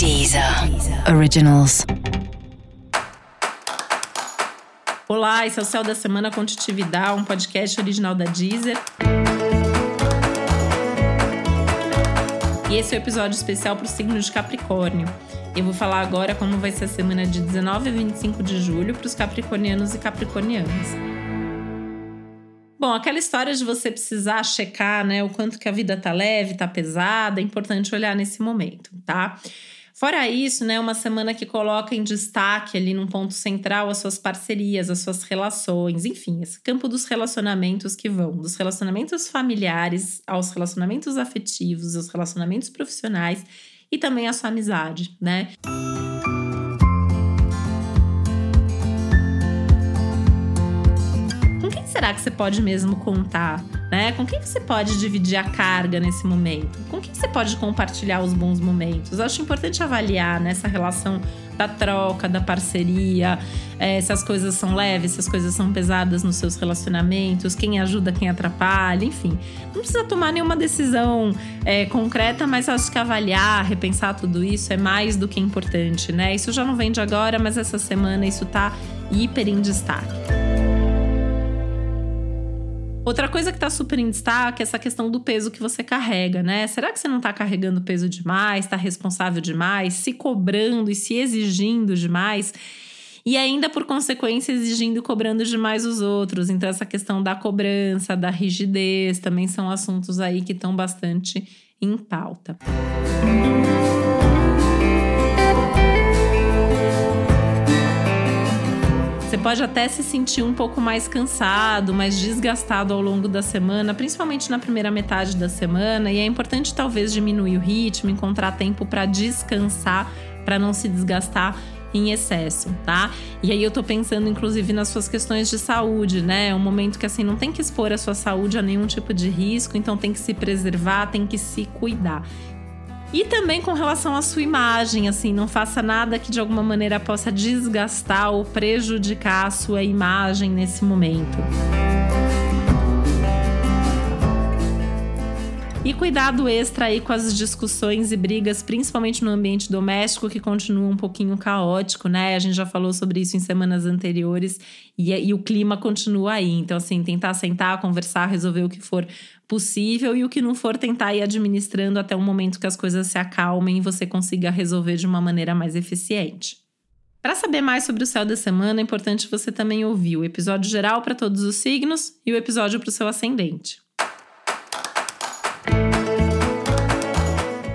Deezer Originals. Olá, esse é o Céu da Semana com Titividade, um podcast original da Deezer. E esse é o um episódio especial para o signo de Capricórnio. Eu vou falar agora como vai ser a semana de 19 a 25 de julho para os capricornianos e capricornianas. Bom, aquela história de você precisar checar, né, o quanto que a vida tá leve, tá pesada, é importante olhar nesse momento, tá? Fora isso, né, uma semana que coloca em destaque ali num ponto central as suas parcerias, as suas relações, enfim, esse campo dos relacionamentos que vão dos relacionamentos familiares aos relacionamentos afetivos, aos relacionamentos profissionais e também a sua amizade, né? será que você pode mesmo contar? Né? Com quem você pode dividir a carga nesse momento? Com quem você pode compartilhar os bons momentos? Eu acho importante avaliar nessa né, relação da troca, da parceria, é, se as coisas são leves, se as coisas são pesadas nos seus relacionamentos, quem ajuda, quem atrapalha, enfim. Não precisa tomar nenhuma decisão é, concreta, mas acho que avaliar, repensar tudo isso é mais do que importante, né? Isso já não vem de agora, mas essa semana isso tá hiper em destaque. Outra coisa que tá super em destaque é essa questão do peso que você carrega, né? Será que você não tá carregando peso demais, tá responsável demais, se cobrando e se exigindo demais? E ainda, por consequência, exigindo e cobrando demais os outros. Então, essa questão da cobrança, da rigidez, também são assuntos aí que estão bastante em pauta. Música Você pode até se sentir um pouco mais cansado, mais desgastado ao longo da semana, principalmente na primeira metade da semana, e é importante talvez diminuir o ritmo, encontrar tempo para descansar, para não se desgastar em excesso, tá? E aí eu tô pensando inclusive nas suas questões de saúde, né? É um momento que assim não tem que expor a sua saúde a nenhum tipo de risco, então tem que se preservar, tem que se cuidar. E também com relação à sua imagem, assim, não faça nada que de alguma maneira possa desgastar ou prejudicar a sua imagem nesse momento. Cuidado extra aí com as discussões e brigas, principalmente no ambiente doméstico, que continua um pouquinho caótico, né? A gente já falou sobre isso em semanas anteriores e, e o clima continua aí. Então, assim, tentar sentar, conversar, resolver o que for possível e o que não for, tentar ir administrando até o momento que as coisas se acalmem e você consiga resolver de uma maneira mais eficiente. Para saber mais sobre o céu da semana, é importante você também ouvir o episódio geral para todos os signos e o episódio para o seu ascendente.